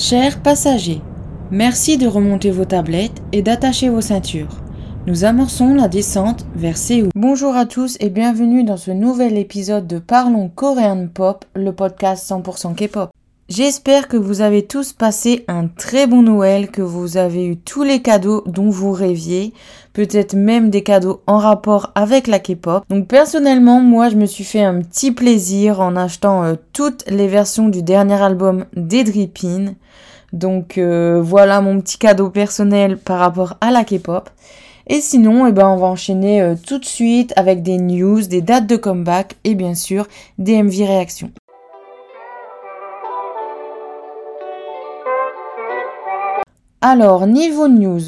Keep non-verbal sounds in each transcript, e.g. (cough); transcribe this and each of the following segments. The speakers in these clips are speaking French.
Chers passagers, merci de remonter vos tablettes et d'attacher vos ceintures. Nous amorçons la descente vers Séoul. Bonjour à tous et bienvenue dans ce nouvel épisode de Parlons Korean Pop, le podcast 100% K-pop. J'espère que vous avez tous passé un très bon Noël, que vous avez eu tous les cadeaux dont vous rêviez, peut-être même des cadeaux en rapport avec la K-pop. Donc personnellement, moi je me suis fait un petit plaisir en achetant euh, toutes les versions du dernier album d'Edripin. Donc euh, voilà mon petit cadeau personnel par rapport à la K-pop. Et sinon, eh ben, on va enchaîner euh, tout de suite avec des news, des dates de comeback et bien sûr des MV réactions. Alors, niveau news,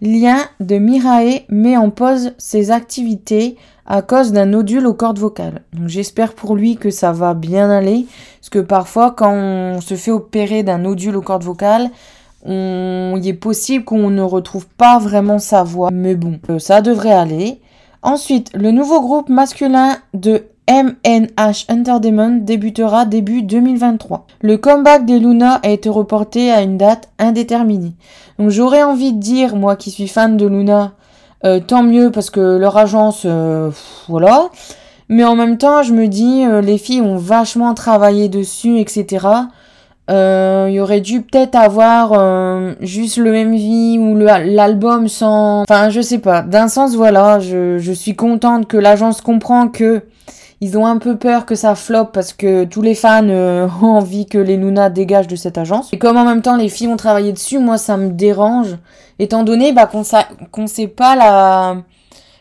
lien de Mirae met en pause ses activités à cause d'un nodule aux cordes vocales. Donc j'espère pour lui que ça va bien aller, parce que parfois quand on se fait opérer d'un nodule aux cordes vocales, il est possible qu'on ne retrouve pas vraiment sa voix. Mais bon, euh, ça devrait aller. Ensuite, le nouveau groupe masculin de MNH Entertainment débutera début 2023. Le comeback des Luna a été reporté à une date indéterminée. Donc j'aurais envie de dire, moi qui suis fan de Luna, euh, tant mieux parce que leur agence, euh, voilà. Mais en même temps, je me dis, euh, les filles ont vachement travaillé dessus, etc. Il y aurait dû peut-être avoir juste le MV ou l'album sans... Enfin, je sais pas. D'un sens, voilà, je, je suis contente que l'agence comprend que ils ont un peu peur que ça floppe parce que tous les fans euh, (laughs) ont envie que les Luna dégagent de cette agence. Et comme en même temps les filles ont travaillé dessus, moi ça me dérange. Étant donné bah, qu'on ne sait pas la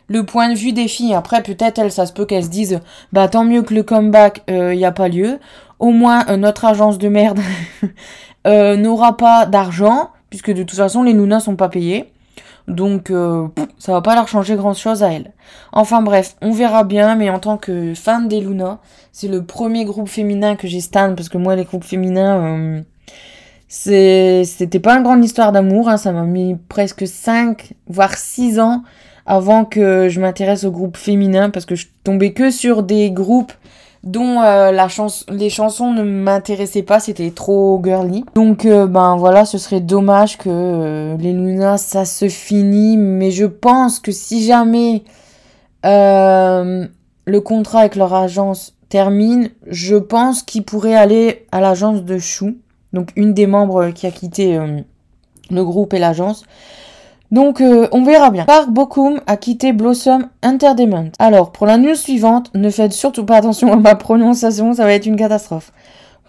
le point de vue des filles. Après, peut-être elles, ça se peut qu'elles se disent, bah tant mieux que le comeback, il euh, n'y a pas lieu. Au moins, euh, notre agence de merde (laughs) n'aura pas d'argent, puisque de toute façon, les Luna sont pas payés. Donc euh, ça va pas leur changer grand chose à elle. Enfin bref, on verra bien, mais en tant que fan des Luna, c'est le premier groupe féminin que j'ai stan parce que moi les groupes féminins euh, c'était pas une grande histoire d'amour, hein, ça m'a mis presque 5 voire 6 ans avant que je m'intéresse aux groupes féminins parce que je tombais que sur des groupes dont euh, la les chansons ne m'intéressaient pas, c'était trop girly. Donc euh, ben voilà, ce serait dommage que euh, les Luna ça se finit, mais je pense que si jamais le contrat avec leur agence termine, je pense qu'ils pourraient aller à l'agence de Chou, donc une des membres qui a quitté le groupe et l'agence. Donc euh, on verra bien. Park Bokum a quitté Blossom Entertainment. Alors pour la news suivante, ne faites surtout pas attention à ma prononciation, ça va être une catastrophe.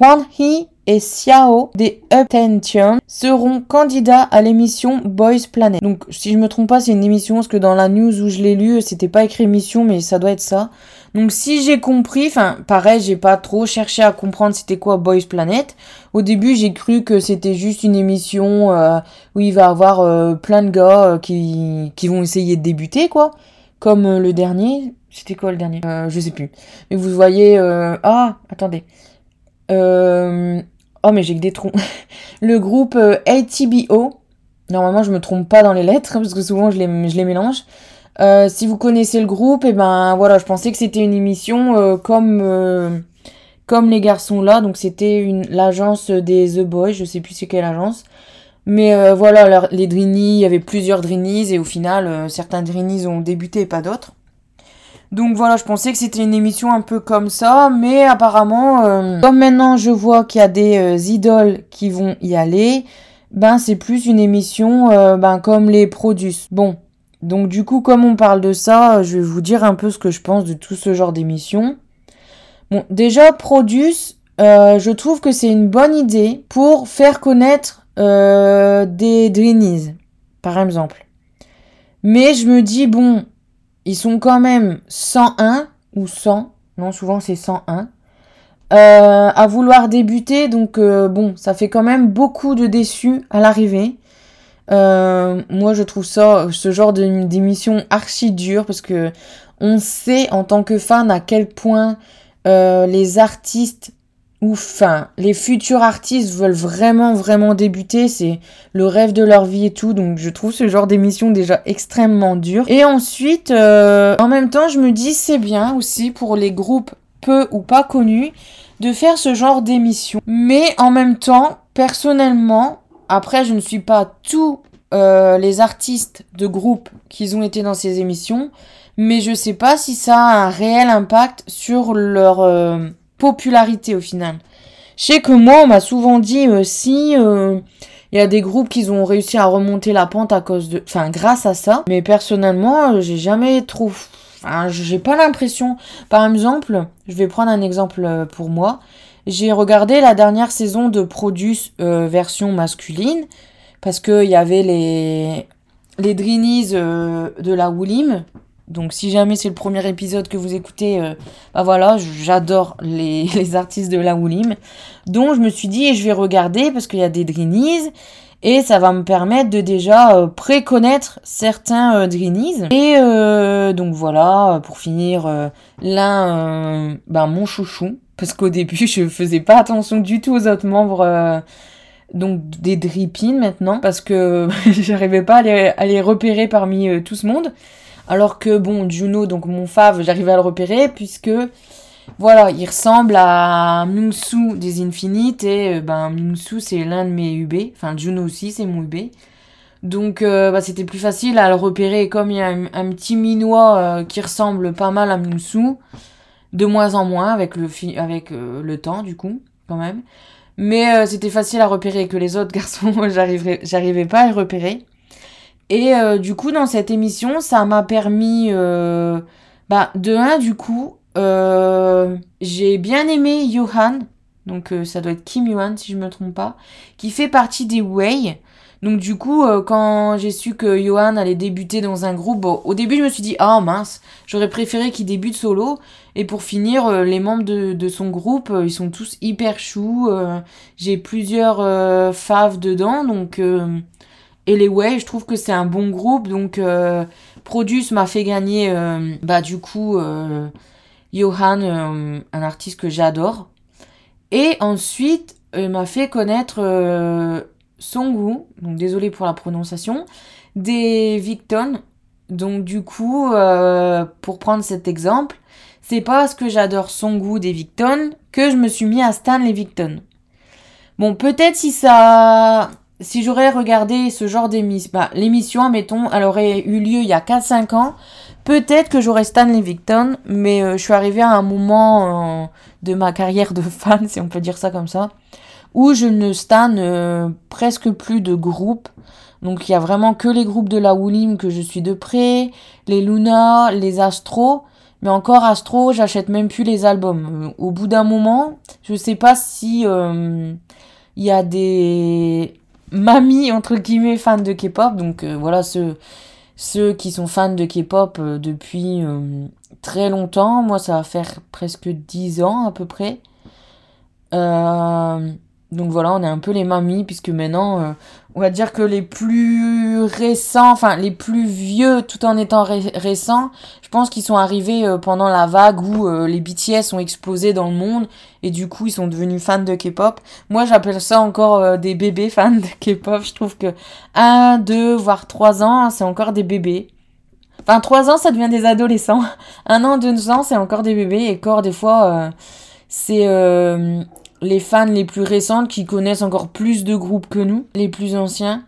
Hwan Hee et Xiao des Uptention seront candidats à l'émission Boys Planet. Donc si je me trompe pas, c'est une émission parce que dans la news où je l'ai lu, c'était pas écrit émission mais ça doit être ça. Donc si j'ai compris, enfin pareil, j'ai pas trop cherché à comprendre c'était quoi Boys Planet. Au début, j'ai cru que c'était juste une émission euh, où il va avoir euh, plein de gars euh, qui, qui vont essayer de débuter quoi, comme le dernier. C'était quoi le dernier? Je sais plus. Mais vous voyez, ah attendez. Oh mais j'ai que des troncs. (laughs) le groupe ATBO. Normalement, je me trompe pas dans les lettres (laughs) parce que souvent je les mélange. Euh, si vous connaissez le groupe, et eh ben voilà, je pensais que c'était une émission euh, comme euh, comme les garçons là, donc c'était l'agence des The Boys, je sais plus c'est quelle agence. Mais voilà, les Drini, il y avait plusieurs Drinis et au final, certains Drinis ont débuté et pas d'autres. Donc voilà, je pensais que c'était une émission un peu comme ça, mais apparemment, comme maintenant je vois qu'il y a des idoles qui vont y aller, ben c'est plus une émission ben comme les Produce. Bon, donc du coup, comme on parle de ça, je vais vous dire un peu ce que je pense de tout ce genre d'émissions. Bon, déjà, Produce, euh, je trouve que c'est une bonne idée pour faire connaître euh, des Dreenies, par exemple. Mais je me dis, bon, ils sont quand même 101 ou 100, non, souvent c'est 101, euh, à vouloir débuter, donc bon, ça fait quand même beaucoup de déçus à l'arrivée. Euh, moi, je trouve ça, ce genre d'émission archi dur parce que on sait en tant que fan à quel point euh, les artistes ou enfin les futurs artistes veulent vraiment vraiment débuter, c'est le rêve de leur vie et tout. Donc je trouve ce genre d'émission déjà extrêmement dur. Et ensuite, euh, en même temps, je me dis c'est bien aussi pour les groupes peu ou pas connus de faire ce genre d'émission. Mais en même temps, personnellement, après, je ne suis pas tous euh, les artistes de groupe qui ont été dans ces émissions, mais je sais pas si ça a un réel impact sur leur euh, popularité au final. Je sais que moi, on m'a souvent dit euh, si il y a des groupes qui ont réussi à remonter la pente à cause de, enfin, grâce à ça. Mais personnellement, j'ai jamais trop, enfin, j'ai pas l'impression. Par exemple, je vais prendre un exemple pour moi. J'ai regardé la dernière saison de Produce version masculine parce qu'il y avait les, les Drinis euh, de la Woolim. Donc si jamais c'est le premier épisode que vous écoutez, euh, bah voilà, j'adore les, (laughs) les, artistes de la Woolim. Donc je me suis dit, je vais regarder parce qu'il y a des Drinis. Et ça va me permettre de déjà euh, préconnaître certains Drinis. Et donc voilà, pour finir, l'un, ben, mon chouchou. Parce qu'au début, je faisais pas attention du tout aux autres membres donc des drippings maintenant parce que (laughs) j'arrivais pas à les, repérer parmi euh, tout ce monde. Alors que bon, Juno, donc mon fave, j'arrivais à le repérer puisque voilà, il ressemble à Mingsu des Infinites et euh, ben Mingsu c'est l'un de mes UB, enfin Juno aussi c'est mon UB. Donc euh, bah, c'était plus facile à le repérer comme il y a un, petit minois qui ressemble pas mal à Mingsu, de moins en moins avec le, avec, le temps du coup quand même. Mais euh, c'était facile à repérer que les autres (laughs) garçons, j'arrivais pas à les repérer. Et euh, du coup, dans cette émission, ça m'a permis, euh, bah, de un, du coup, j'ai bien aimé Johan, donc ça doit être Kim Johan si je me trompe pas, qui fait partie des Way. Donc du coup, euh, quand j'ai su que Johan allait débuter dans un groupe, au début je me suis dit, ah mince, j'aurais préféré qu'il débute solo. Et pour finir, euh, les membres de, son groupe, euh, ils sont tous hyper choux. j'ai plusieurs faves dedans, donc... et les Way, je trouve que c'est un bon groupe, donc... Produce m'a fait gagner, bah du coup, Johan, un artiste que j'adore. Et ensuite, il m'a fait connaître Songu, donc désolé pour la prononciation, des Victon. Donc du coup, euh, pour prendre cet exemple, c'est pas parce que j'adore Songu des Victon que je me suis mis à Stan les Victon. Bon, peut-être si ça... Si j'aurais regardé ce genre d'émission, bah, l'émission, mettons, elle aurait eu lieu il y a 4-5 ans, peut-être que j'aurais Stan Victon, mais euh, je suis arrivée à un moment euh, de ma carrière de (laughs) fan, si on peut dire ça comme ça, où je ne stan euh, presque plus de groupes. Donc il y a vraiment que les groupes de la Woolim que je suis de près, les Luna, les Astro. Mais encore Astro, j'achète même plus les albums. Euh, au bout d'un moment, je sais pas si euh, il y a des mamies entre guillemets fans de K-pop. Donc voilà ceux ceux qui sont fans de K-pop depuis très longtemps. Moi, ça va faire presque 10 ans à peu près. Euh, donc voilà, on est un peu les mamies, puisque maintenant, euh, on va dire que les plus récents, enfin les plus vieux, tout en étant récents, je pense qu'ils sont arrivés euh, pendant la vague où euh, les BTS ont explosé dans le monde, et du coup ils sont devenus fans de K-pop. Moi j'appelle ça encore des bébés fans de K-pop, je trouve que 1, 2, voire 3 ans, c'est encore des bébés. Enfin 3 ans ça devient des adolescents. (laughs) Un an, deux ans c'est encore des bébés, et encore des fois c'est les fans les plus récentes qui connaissent encore plus de groupes que nous, les plus anciens.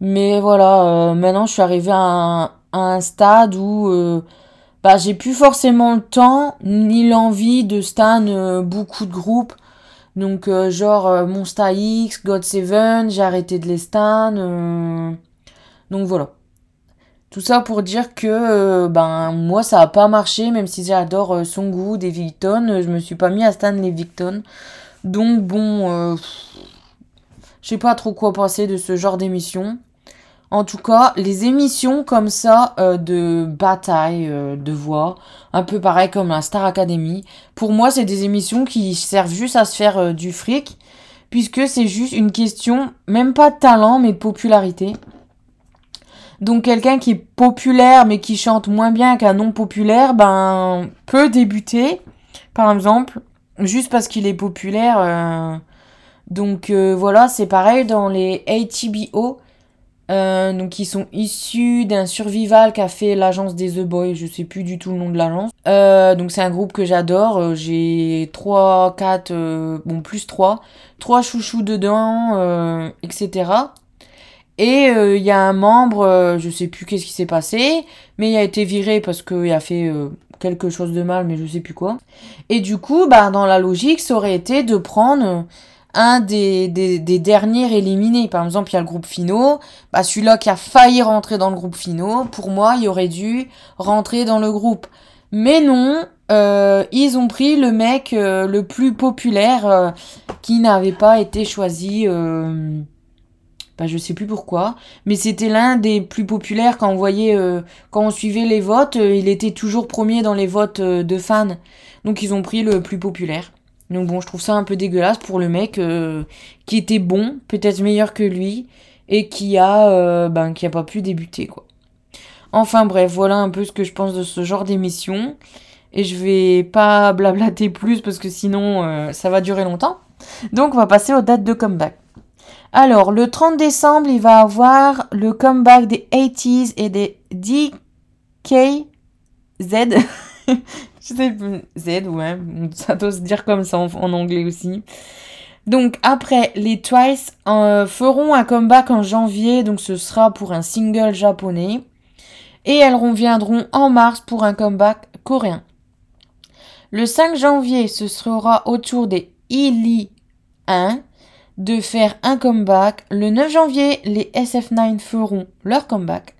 Mais voilà, euh, maintenant je suis arrivée à un, stade où euh, bah, j'ai plus forcément le temps ni l'envie de stan euh, beaucoup de groupes. Donc genre Monsta X, God Seven, j'ai arrêté de les stan. donc voilà. Tout ça pour dire que ben moi ça a pas marché, même si j'adore son goût des Victon, je me suis pas mis à stan les Victon. Donc bon, euh, je sais pas trop quoi penser de ce genre d'émission. En tout cas, les émissions comme ça euh, de bataille euh, de voix, un peu pareil comme la Star Academy, pour moi c'est des émissions qui servent juste à se faire du fric, puisque c'est juste une question, même pas de talent, mais de popularité. Donc quelqu'un qui est populaire mais qui chante moins bien qu'un non populaire, ben peut débuter, par exemple, juste parce qu'il est populaire. Euh, donc euh, voilà, c'est pareil dans les ATBO. Euh, donc ils sont issus d'un survival qu'a fait l'agence des The Boys, je sais plus du tout le nom de l'agence. Donc c'est un groupe que j'adore, j'ai 3, 4, bon plus 3, 3 chouchous dedans, etc. Et il y a un membre, je sais plus qu'est-ce qui s'est passé, mais il a été viré parce qu'il a fait quelque chose de mal, mais je sais plus quoi. Et du coup, bah dans la logique, ça aurait été de prendre un des, des, derniers éliminés. Par exemple, il y a le groupe Fino. Bah, celui-là qui a failli rentrer dans le groupe Fino, pour moi, il aurait dû rentrer dans le groupe. Mais non, euh, ils ont pris le mec euh, le plus populaire euh, qui n'avait pas été choisi. Bah, je sais plus pourquoi, mais c'était l'un des plus populaires quand on voyait, quand on suivait les votes, il était toujours premier dans les votes de fans. Donc ils ont pris le plus populaire. Donc bon, je trouve ça un peu dégueulasse pour le mec euh, qui était bon, peut-être meilleur que lui, et qui a, euh, ben, qui a pas pu débuter quoi. Enfin bref, voilà un peu ce que je pense de ce genre d'émission. Et je vais pas (laughs) blablater plus parce que sinon euh, ça va durer longtemps. Donc on va passer aux dates de comeback. Alors le 30 décembre, il va avoir le comeback des 80s et des DKZ. (laughs) Je sais Z, ouais. Ça doit se dire comme ça en, anglais aussi. Donc après, les Twice euh, feront un comeback en janvier, donc ce sera pour un single japonais. Et elles reviendront en mars pour un comeback coréen. Le 5 janvier, ce sera au tour des Ili 1 de faire un comeback. Le 9 janvier, les SF9 feront leur comeback.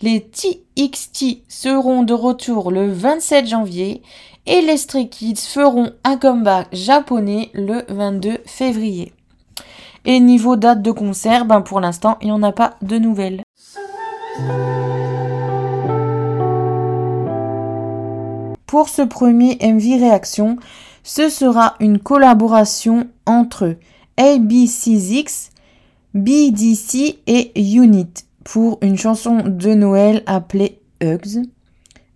Les TXT seront de retour le 27 janvier et les Stray Kids feront un comeback japonais le 22 février. Et niveau date de concert, ben pour l'instant, il n'y en a pas de nouvelles. Pour ce premier MV Réaction, ce sera une collaboration entre ABC6, BDC et Unit pour une chanson de Noël appelée Hugs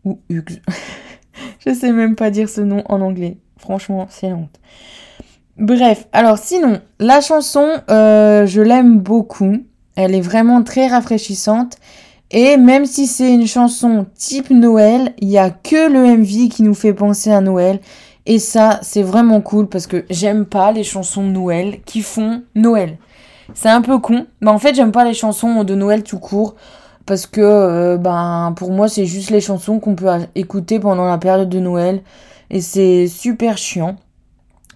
ou Hugs. (laughs) je sais même pas dire ce nom en anglais. Franchement, c'est honte. Bref, alors sinon, la chanson, euh, je l'aime beaucoup. Elle est vraiment très rafraîchissante. Et même si c'est une chanson type Noël, il n'y a que le MV qui nous fait penser à Noël. Et ça, c'est vraiment cool parce que j'aime pas les chansons de Noël qui font Noël. C'est un peu con. Mais en fait, j'aime pas les chansons de Noël tout court. Parce que, euh, ben, pour moi, c'est juste les chansons qu'on peut écouter pendant la période de Noël. Et c'est super chiant.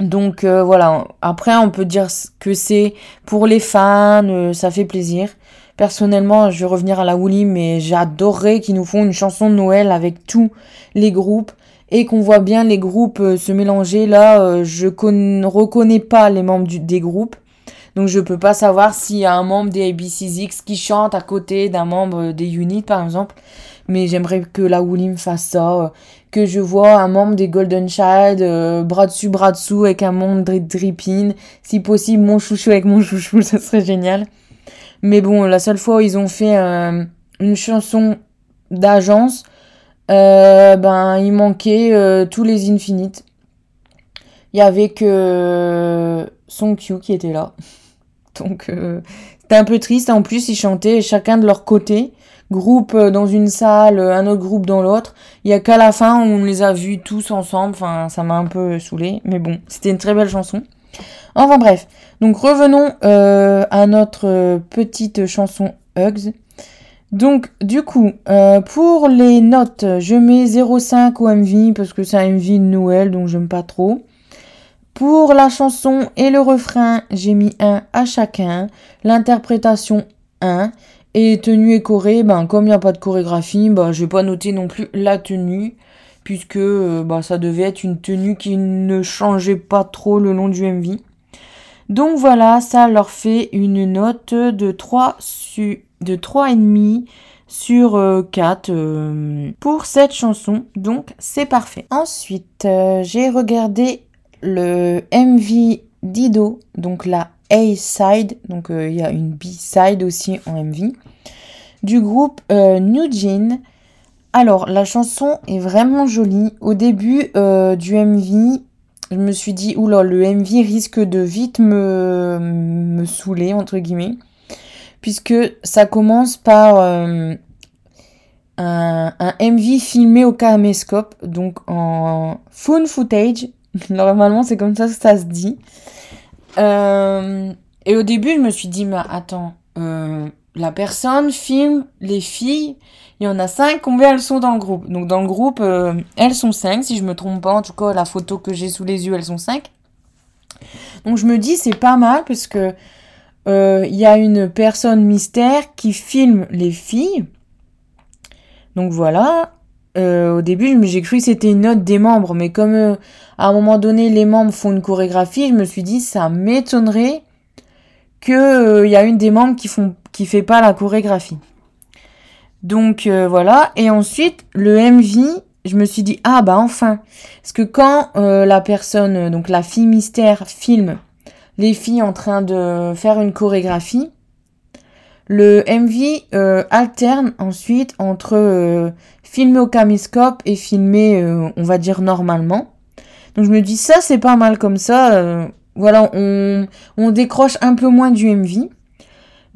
Donc euh, voilà, après on peut dire que c'est pour les fans, euh, ça fait plaisir. Personnellement, je vais revenir à la Woolly, mais j'adorerais qu'ils nous font une chanson de Noël avec tous les groupes et qu'on voit bien les groupes se mélanger. Là, je ne reconnais pas les membres des groupes. Donc je peux pas savoir s'il y a un membre des ABC6 qui chante à côté d'un membre des Unit par exemple. Mais j'aimerais que la Woolim fasse ça. Euh, que je vois un membre des Golden Child, euh, bras dessus, bras dessous avec un membre de Drippin. Si possible, mon chouchou avec mon (laughs) chouchou, ça serait génial. Mais bon, la seule fois où ils ont fait euh, une chanson d'agence, ben il manquait tous les Infinites. Il y avait que Son Q qui était là. (laughs) Donc euh, c'était un peu triste. En plus, ils chantaient chacun de leur côté. Groupe euh, dans une salle, euh, un autre groupe dans l'autre. Il y a qu'à la fin on les a vus tous ensemble. Enfin, ça m'a un peu saoulé. Mais bon, c'était une très belle chanson. Enfin bref. Donc revenons à notre petite chanson Hugs. Donc du coup, pour les notes, je mets 0,5 au MV parce que c'est un MV de Noël, donc j'aime pas trop. Pour la chanson et le refrain, j'ai mis un à chacun. L'interprétation 1. Et tenue et choré, ben, comme il n'y a pas de chorégraphie, ben, je vais pas noter non plus la tenue. Puisque euh, ben, ça devait être une tenue qui ne changeait pas trop le long du MV. Donc voilà, ça leur fait une note de 3 su de 3,5 sur 4 euh, euh, pour cette chanson. Donc c'est parfait. Ensuite, j'ai regardé le MV Dido, donc la A-side, donc euh, il y a une B-side aussi en MV, du groupe euh, New Jean. Alors, la chanson est vraiment jolie. Au début euh, du MV, je me suis dit, oula, le MV risque de vite me, me saouler, entre guillemets. puisque ça commence par euh, un, MV filmé au caméscope, donc en phone footage. (laughs) Normalement, c'est comme ça que ça se dit. Euh, et au début, je me suis dit, mais attends, euh, la personne filme les filles, il y en a cinq, combien elles sont dans le groupe? Donc dans le groupe, euh, elles sont cinq, si je me trompe pas, en tout cas la photo que j'ai sous les yeux, elles sont cinq. Donc je me dis c'est pas mal parce que il y a une personne mystère qui filme les filles. Donc voilà. au début, j'ai cru que c'était une note des membres, mais comme à un moment donné les membres font une chorégraphie, je me suis dit ça m'étonnerait qu'il euh, y a une des membres qui font qui fait pas la chorégraphie. Donc euh, voilà. Et ensuite le MV, je me suis dit ah bah enfin, parce que quand euh, la personne, donc la fille mystère, filme les filles en train de faire une chorégraphie, le MV alterne ensuite entre filmer au caméscope et filmer, on va dire normalement. Donc je me dis ça c'est pas mal comme ça. voilà, on, on, décroche un peu moins du MV.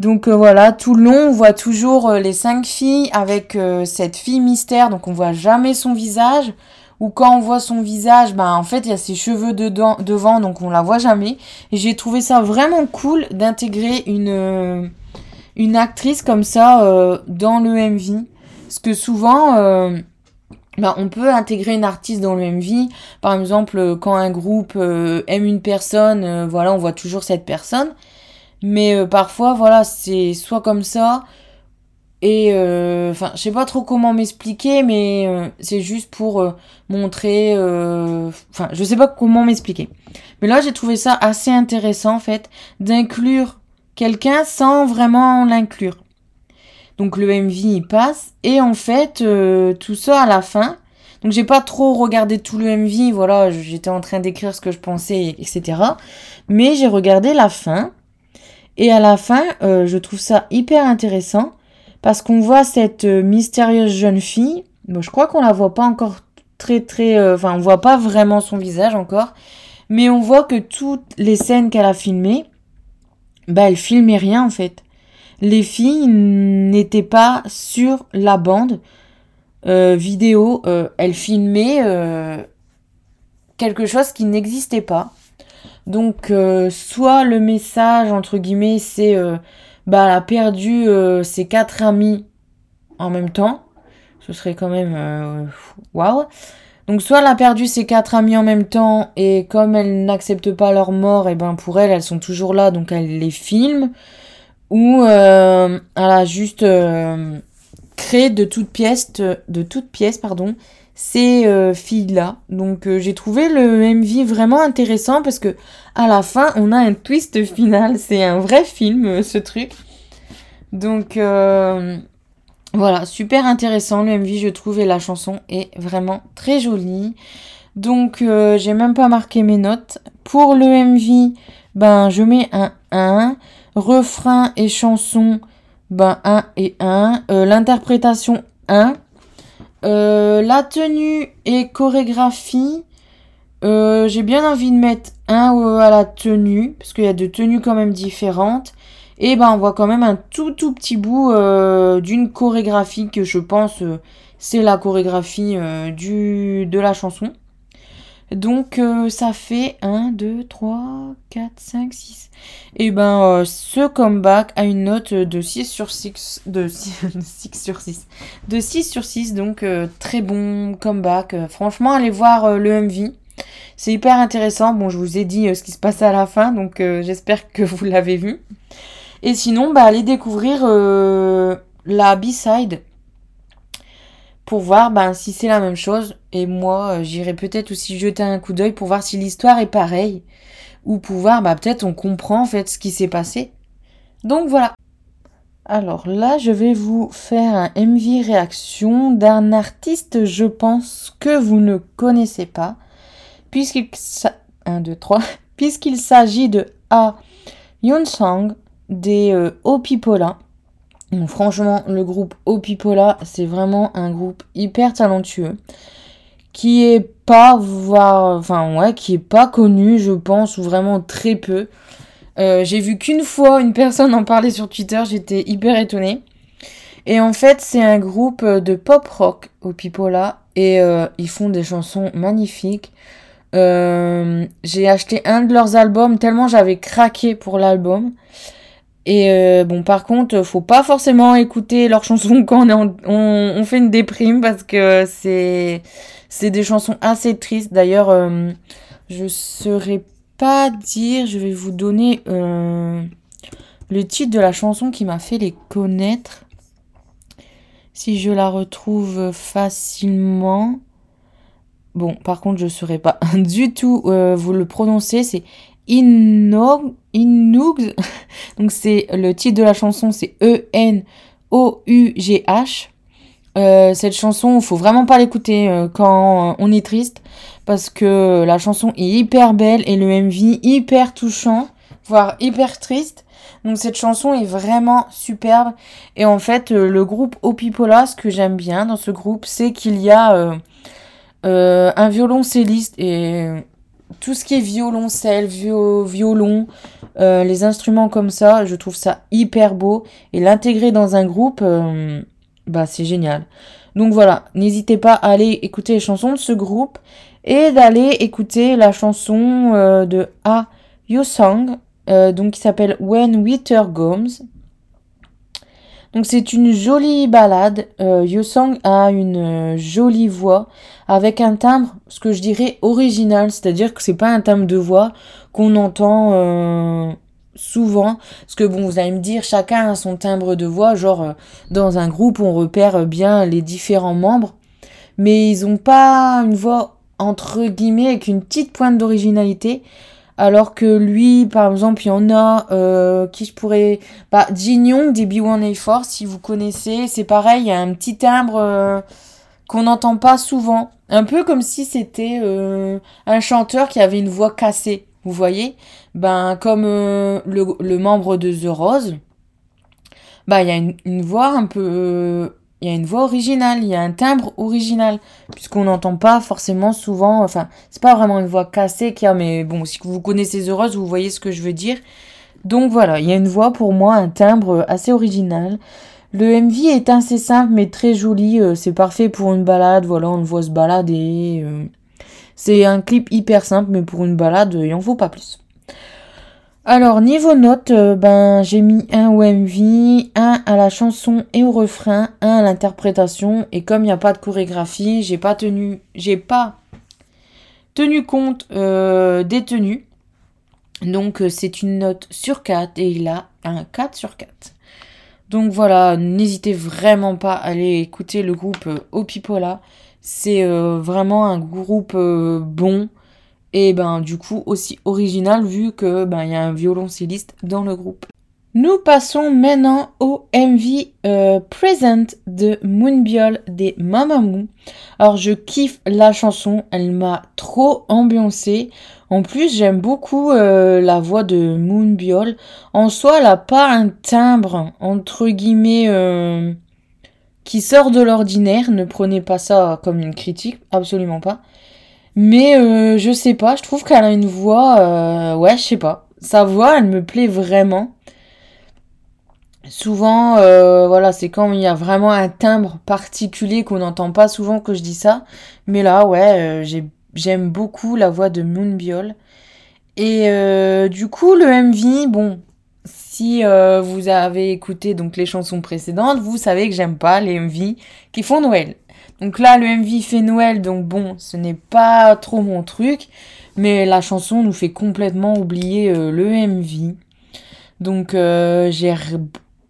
Donc euh, voilà, tout le long, on voit toujours euh, les cinq filles avec euh, cette fille mystère, donc on voit jamais son visage. Ou quand on voit son visage, ben en fait il y a ses cheveux dedans, devant, donc on la voit jamais. Et j'ai trouvé ça vraiment cool d'intégrer une une actrice comme ça dans le MV, parce que souvent ben, on peut intégrer une artiste dans le MV. Par exemple, quand un groupe aime une personne, voilà, on voit toujours cette personne. Mais euh, parfois, voilà, c'est soit comme ça. Et euh, enfin, je sais pas trop comment m'expliquer, mais euh, c'est juste pour montrer. Enfin, je sais pas comment m'expliquer. Mais là, j'ai trouvé ça assez intéressant, en fait, d'inclure quelqu'un sans vraiment l'inclure. Donc le MV il passe et en fait tout ça à la fin. Donc j'ai pas trop regardé tout le MV, voilà, j'étais en train d'écrire ce que je pensais, etc. Mais j'ai regardé la fin et à la fin, euh, je trouve ça hyper intéressant parce qu'on voit cette euh, mystérieuse jeune fille. Bon, je crois qu'on la voit pas encore très très, euh, enfin, on voit pas vraiment son visage encore, mais on voit que toutes les scènes qu'elle a filmées, bah, elle filmait rien en fait. Les filles n'étaient pas sur la bande vidéo, elles filmaient quelque chose qui n'existait pas. Donc, euh, soit le message, entre guillemets, c'est euh, bah, elle a perdu euh, ses quatre amis en même temps. Ce serait quand même waouh. Donc, soit elle a perdu ses quatre amis en même temps et comme elle n'accepte pas leur mort, et ben pour elle, elles sont toujours là, donc elle les filme. Ou elle a juste créé de toutes pièces, de toutes pièces, pardon, ces euh, filles-là. Donc euh, j'ai trouvé le MV vraiment intéressant parce que à la fin on a un twist final. (laughs) C'est un vrai film euh, ce truc. Donc voilà, super intéressant le MV je trouve et la chanson est vraiment très jolie. Donc j'ai même pas marqué mes notes. Pour le MV, ben je mets un 1. Refrain et chanson, ben 1 et 1. L'interprétation 1. Euh, la tenue et chorégraphie, euh, j'ai bien envie de mettre un à la tenue, parce qu'il y a deux tenues quand même différentes. Et ben on voit quand même un tout tout petit bout euh, d'une chorégraphie que je pense c'est la chorégraphie du, de la chanson. Donc euh, ça fait 1, 2, 3, 4, 5, 6. Et ben euh, ce comeback a une note de 6 sur 6. De 6, (laughs) sur 6. De 6 sur 6, donc euh, très bon comeback. franchement, allez voir le MV. C'est hyper intéressant. Bon, je vous ai dit ce qui se passe à la fin, donc j'espère que vous (laughs) l'avez vu. Et sinon, bah, allez découvrir la B-side pour voir ben, si c'est la même chose. Et moi, euh, j'irai peut-être aussi jeter un coup d'œil pour voir si l'histoire est pareille. Ou pour voir, bah, peut-être on comprend en fait ce qui s'est passé. Donc voilà. Alors là, je vais vous faire un MV réaction d'un artiste, je pense, que vous ne connaissez pas. Puisqu'il... 1, 2, 3. Puisqu'il s'agit de A. Sang des euh, Opipola franchement, le groupe Opipola, c'est vraiment un groupe hyper talentueux qui est pas enfin ouais, qui est pas connu, je pense, ou vraiment très peu. Euh, j'ai vu qu'une fois une personne en parler sur Twitter, j'étais hyper étonnée. Et en fait, c'est un groupe de pop rock au Pipola et euh, ils font des chansons magnifiques. Euh, j'ai acheté un de leurs albums tellement j'avais craqué pour l'album. Et euh, bon, par contre, faut pas forcément écouter leurs chansons (laughs) quand on, on, fait une déprime parce que c'est c'est des chansons assez tristes. D'ailleurs, euh, je saurais pas dire. Je vais vous donner euh, le titre de la chanson qui m'a fait les connaître. Si je la retrouve facilement. Bon, par contre, je saurais pas (laughs) du tout vous le prononcer. C'est Inugs. (laughs) Donc c'est le titre de la chanson, c'est E-N-O-U-G-H. Euh, cette chanson, il faut vraiment pas l'écouter euh, quand on est triste parce que la chanson est hyper belle et le MV hyper touchant, voire hyper triste. Donc cette chanson est vraiment superbe et en fait euh, le groupe Opipola, ce que j'aime bien dans ce groupe, c'est qu'il y a un violoncelliste et tout ce qui est violoncelle, violon, euh, les instruments comme ça, je trouve ça hyper beau. Et l'intégrer dans un groupe, euh, bah c'est génial. Donc voilà, n'hésitez pas à aller écouter les chansons de ce groupe et d'aller écouter la chanson euh, de A You Song, donc qui s'appelle When Winter Comes. Donc c'est une jolie balade. Euh, Yosong a une euh, jolie voix avec un timbre, ce que je dirais original, c'est-à-dire que c'est pas un timbre de voix qu'on entend euh, souvent. Parce que bon, vous allez me dire, chacun a son timbre de voix, genre euh, dans un groupe on repère bien les différents membres, mais ils ont pas une voix entre guillemets avec une petite pointe d'originalité. Alors que lui, par exemple, il y en a euh, qui je pourrais... Bah, Jin des B1A4, si vous connaissez, c'est pareil, il y a un petit timbre euh, qu'on n'entend pas souvent. Un peu comme si c'était euh, un chanteur qui avait une voix cassée, vous voyez? Ben, comme le, le, membre de The Rose, bah, il y a une voix un peu il y a une voix originale, il y a un timbre original, puisqu'on n'entend pas forcément souvent, enfin, c'est pas vraiment une voix cassée qu'il y a, mais bon, si vous connaissez Heureuse, vous voyez ce que je veux dire. Donc voilà, il y a une voix pour moi, un timbre assez original. Le MV est assez simple mais très joli, euh, c'est parfait pour une balade, voilà, on le voit se balader. Euh. C'est un clip hyper simple, mais pour une balade, il en faut pas plus. Alors, niveau notes, euh, ben, j'ai mis un au MV, un à la chanson et au refrain, un à l'interprétation. Et comme il n'y a pas de chorégraphie, j'ai pas tenu, j'ai pas tenu compte euh, des tenues. Donc, euh, c'est une note sur 4 et il a un 4 sur 4. Donc voilà, n'hésitez vraiment pas à aller écouter le groupe Opipola. C'est vraiment un groupe bon et ben du coup aussi original vu que ben il y a un violoncelliste dans le groupe. Nous passons maintenant au MV euh, Present de Moonbiol des Mamamoo. Alors je kiffe la chanson, elle m'a trop ambiancé. En plus j'aime beaucoup euh, la voix de Moonbiol. En soi elle a pas un timbre entre guillemets euh, qui sort de l'ordinaire. Ne prenez pas ça comme une critique, absolument pas. Mais euh, je sais pas, je trouve qu'elle a une voix. Euh, ouais, je sais pas. Sa voix, elle me plaît vraiment. Souvent, euh, voilà, c'est quand il y a vraiment un timbre particulier qu'on n'entend pas souvent que je dis ça. Mais là, ouais, j'aime beaucoup la voix de Moonbiol. Et du coup, le MV, bon, si vous avez écouté donc les chansons précédentes, vous savez que j'aime pas les MV qui font Noël. Donc là, le MV fait Noël, donc bon, ce n'est pas trop mon truc. Mais la chanson nous fait complètement oublier euh, le MV. Donc euh, j'ai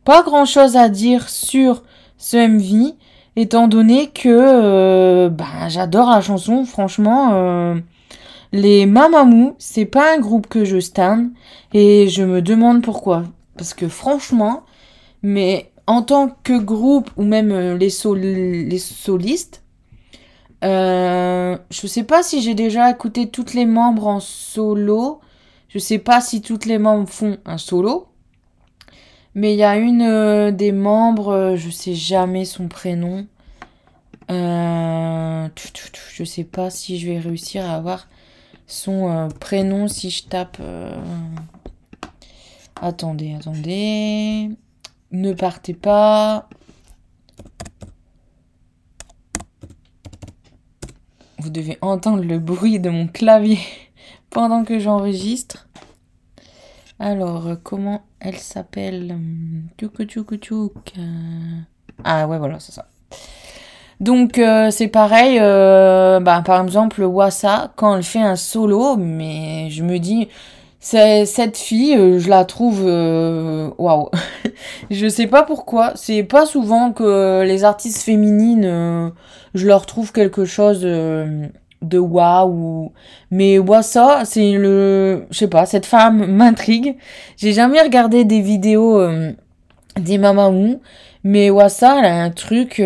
pas grand chose à dire sur ce MV, étant donné que euh, bah, j'adore la chanson. Franchement, les Mamamoo, c'est pas un groupe que je stan. Et je me demande pourquoi. Parce que franchement, mais en tant que groupe ou même euh, les, solistes, euh, je sais pas si j'ai déjà écouté toutes les membres en solo. Je sais pas si toutes les membres font un solo. Mais il y a une euh, des membres, je sais jamais son prénom. Euh, je sais pas si je vais réussir à avoir son prénom si je tape. Attendez, attendez. Ne partez pas. Vous devez entendre le bruit de mon clavier (laughs) pendant que j'enregistre. Alors, comment elle s'appelle? Tchouk. Ah ouais, voilà, c'est ça. Donc euh, c'est pareil, euh, bah, par exemple Wassa, quand elle fait un solo, mais je me dis, cette fille, euh, je la trouve waouh. (laughs) je sais pas pourquoi, c'est pas souvent que les artistes féminines, je leur trouve quelque chose de waouh. Mais Wassa, c'est le, je sais pas, cette femme (laughs) m'intrigue. J'ai jamais regardé des vidéos des Mamamoo, mais Wassa, elle a un truc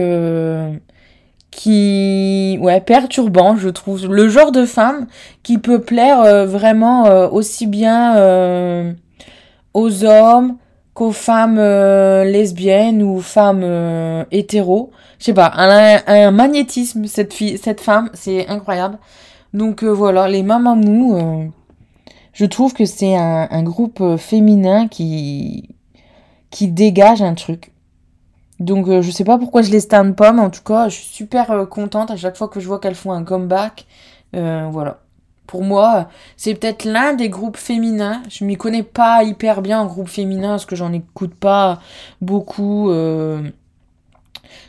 qui ouais perturbant je trouve. Le genre de femme qui peut plaire euh, vraiment euh, aussi bien euh, aux hommes qu'aux femmes lesbiennes ou femmes hétéros. Je sais pas a un, magnétisme cette fille cette femme c'est incroyable. Donc voilà les Mamamou je trouve que c'est un, un, groupe féminin qui qui dégage un truc donc euh, je sais pas pourquoi je les stand pas, mais en tout cas je suis super euh, contente à chaque fois que je vois qu'elles font un comeback. Euh, voilà. Pour moi, c'est peut-être l'un des groupes féminins. Je m'y connais pas hyper bien en groupe féminin parce que j'en écoute pas beaucoup.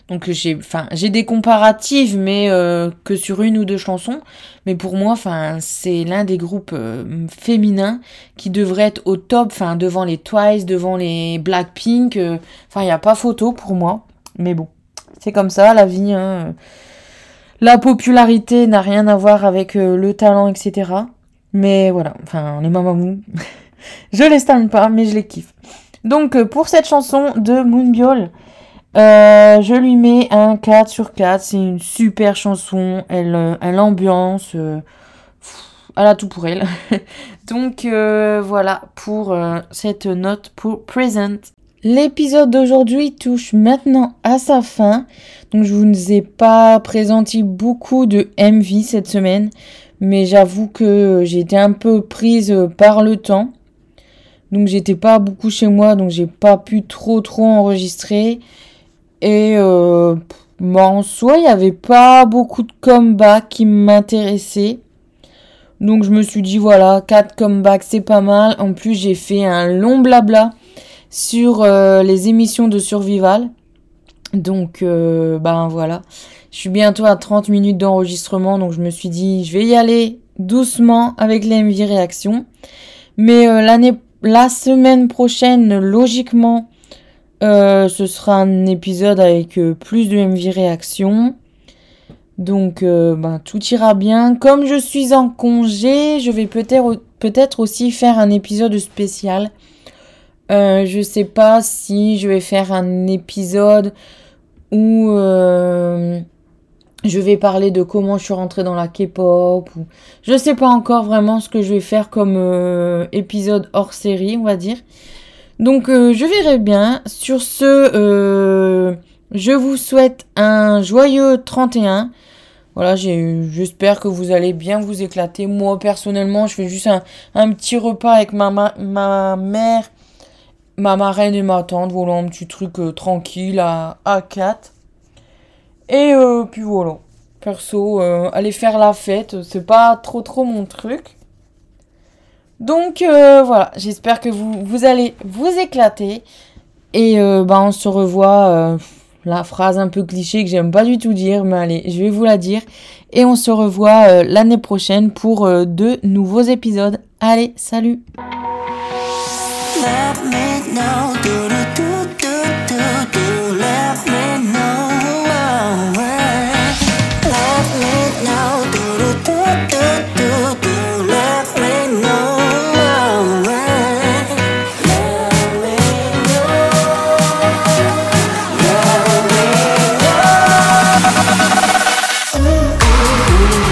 Donc j'ai, enfin, j'ai des comparatifs, mais euh, que sur une ou deux chansons. Mais pour moi, enfin, c'est l'un des groupes euh, féminins qui devrait être au top, enfin, devant les Twice, devant les Blackpink. Euh, enfin, il n'y a pas photo pour moi. Mais bon, c'est comme ça, la vie. Hein. La popularité n'a rien à voir avec le talent, etc. Mais voilà, enfin, les mamamou, (laughs) je les stane pas, mais je les kiffe. Donc, pour cette chanson de Moonbyul, euh, je lui mets un 4 sur 4. C'est une super chanson. Elle, euh, elle ambiance. Euh, elle a tout pour elle. (laughs) Donc voilà pour cette note pour Present. L'épisode d'aujourd'hui touche maintenant à sa fin. Donc je vous ai pas présenté beaucoup de MV cette semaine. Mais j'avoue que j'ai été un peu prise par le temps. Donc j'étais pas beaucoup chez moi. Donc j'ai pas pu trop trop enregistrer. Et euh, en soi, il n'y avait pas beaucoup de comebacks qui m'intéressaient. Donc je me suis dit, voilà, 4 comebacks, c'est pas mal. En plus, j'ai fait un long blabla sur euh, les émissions de survival. Donc, euh, ben voilà. Je suis bientôt à 30 minutes d'enregistrement, donc je me suis dit, je vais y aller doucement avec les MV réactions. Mais euh, l'année, la semaine prochaine, logiquement, euh, ce sera un épisode avec euh, plus de MV réactions. Donc, euh, ben, tout ira bien. Comme je suis en congé, je vais peut-être peut aussi faire un épisode spécial. je sais pas si je vais faire un épisode où je vais parler de comment je suis rentrée dans la K-pop. Ou... Je sais pas encore vraiment ce que je vais faire comme épisode hors série, on va dire. Donc euh, je verrai bien. Sur ce, euh, je vous souhaite un joyeux 31. Voilà, j'espère que vous allez bien vous éclater. Moi, personnellement, je fais juste un, petit repas avec ma, ma, mère, ma marraine et ma tante. Voilà, un petit truc euh, tranquille à, à 4. Et puis voilà. Perso, aller faire la fête, c'est pas trop trop mon truc. Donc euh, voilà, j'espère que vous, allez vous éclater. Et euh, bah, on se revoit, euh, la phrase un peu cliché que j'aime pas du tout dire, mais allez, je vais vous la dire. Et on se revoit l'année prochaine pour de nouveaux épisodes. Allez, salut